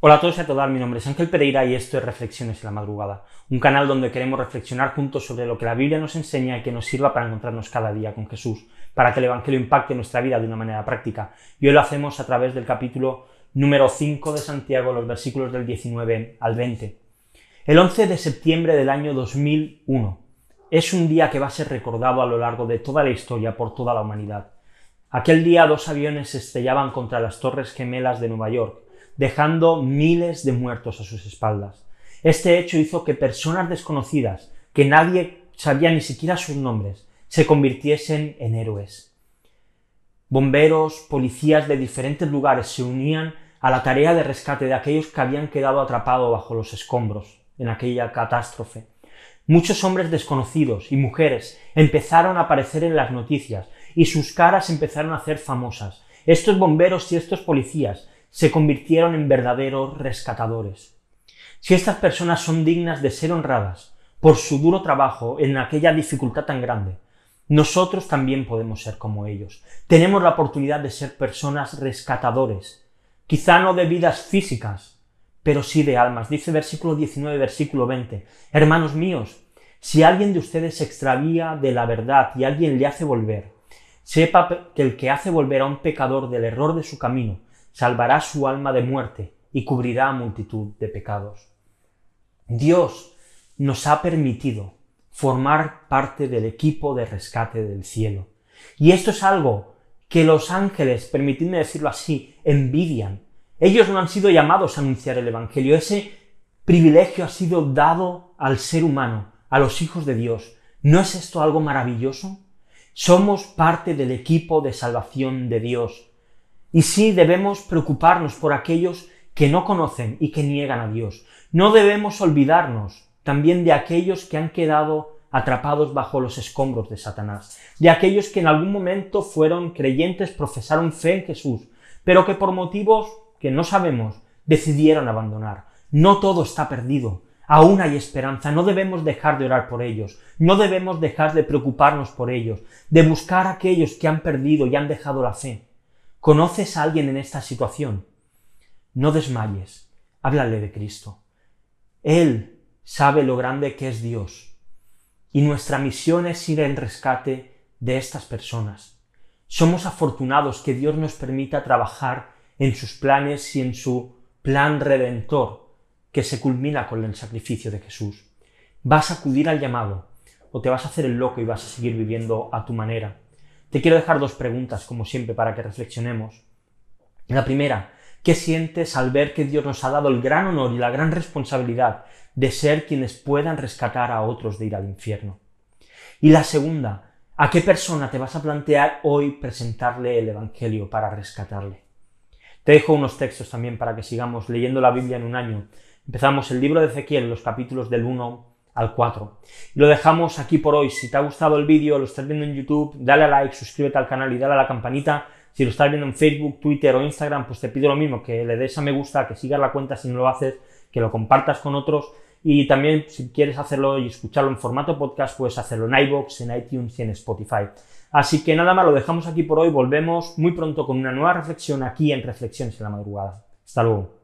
Hola a todos y a todas, mi nombre es Ángel Pereira y esto es Reflexiones en la Madrugada, un canal donde queremos reflexionar juntos sobre lo que la Biblia nos enseña y que nos sirva para encontrarnos cada día con Jesús, para que el Evangelio impacte nuestra vida de una manera práctica. Y hoy lo hacemos a través del capítulo número 5 de Santiago, los versículos del 19 al 20. El 11 de septiembre del año 2001 es un día que va a ser recordado a lo largo de toda la historia por toda la humanidad. Aquel día dos aviones se estrellaban contra las Torres Gemelas de Nueva York, dejando miles de muertos a sus espaldas. Este hecho hizo que personas desconocidas, que nadie sabía ni siquiera sus nombres, se convirtiesen en héroes. Bomberos, policías de diferentes lugares se unían a la tarea de rescate de aquellos que habían quedado atrapados bajo los escombros en aquella catástrofe. Muchos hombres desconocidos y mujeres empezaron a aparecer en las noticias y sus caras empezaron a ser famosas. Estos bomberos y estos policías se convirtieron en verdaderos rescatadores. Si estas personas son dignas de ser honradas por su duro trabajo en aquella dificultad tan grande, nosotros también podemos ser como ellos. Tenemos la oportunidad de ser personas rescatadores, quizá no de vidas físicas, pero sí de almas. Dice versículo 19, versículo 20, Hermanos míos, si alguien de ustedes se extravía de la verdad y alguien le hace volver, sepa que el que hace volver a un pecador del error de su camino salvará su alma de muerte y cubrirá multitud de pecados. Dios nos ha permitido formar parte del equipo de rescate del cielo. Y esto es algo que los ángeles, permitidme decirlo así, envidian. Ellos no han sido llamados a anunciar el Evangelio. Ese privilegio ha sido dado al ser humano, a los hijos de Dios. ¿No es esto algo maravilloso? Somos parte del equipo de salvación de Dios. Y sí debemos preocuparnos por aquellos que no conocen y que niegan a Dios. No debemos olvidarnos también de aquellos que han quedado atrapados bajo los escombros de Satanás, de aquellos que en algún momento fueron creyentes, profesaron fe en Jesús, pero que por motivos que no sabemos decidieron abandonar. No todo está perdido, aún hay esperanza, no debemos dejar de orar por ellos, no debemos dejar de preocuparnos por ellos, de buscar a aquellos que han perdido y han dejado la fe. ¿Conoces a alguien en esta situación? No desmayes, háblale de Cristo. Él sabe lo grande que es Dios y nuestra misión es ir en rescate de estas personas. Somos afortunados que Dios nos permita trabajar en sus planes y en su plan redentor que se culmina con el sacrificio de Jesús. ¿Vas a acudir al llamado o te vas a hacer el loco y vas a seguir viviendo a tu manera? Te quiero dejar dos preguntas, como siempre, para que reflexionemos. La primera, ¿qué sientes al ver que Dios nos ha dado el gran honor y la gran responsabilidad de ser quienes puedan rescatar a otros de ir al infierno? Y la segunda, ¿a qué persona te vas a plantear hoy presentarle el Evangelio para rescatarle? Te dejo unos textos también para que sigamos leyendo la Biblia en un año. Empezamos el libro de Ezequiel, los capítulos del 1 al 4. lo dejamos aquí por hoy. Si te ha gustado el vídeo, lo estás viendo en YouTube, dale a like, suscríbete al canal y dale a la campanita. Si lo estás viendo en Facebook, Twitter o Instagram, pues te pido lo mismo, que le des a me gusta, que sigas la cuenta si no lo haces, que lo compartas con otros. Y también, si quieres hacerlo y escucharlo en formato podcast, puedes hacerlo en iBox, en iTunes y en Spotify. Así que nada más, lo dejamos aquí por hoy. Volvemos muy pronto con una nueva reflexión aquí en Reflexiones en la Madrugada. Hasta luego.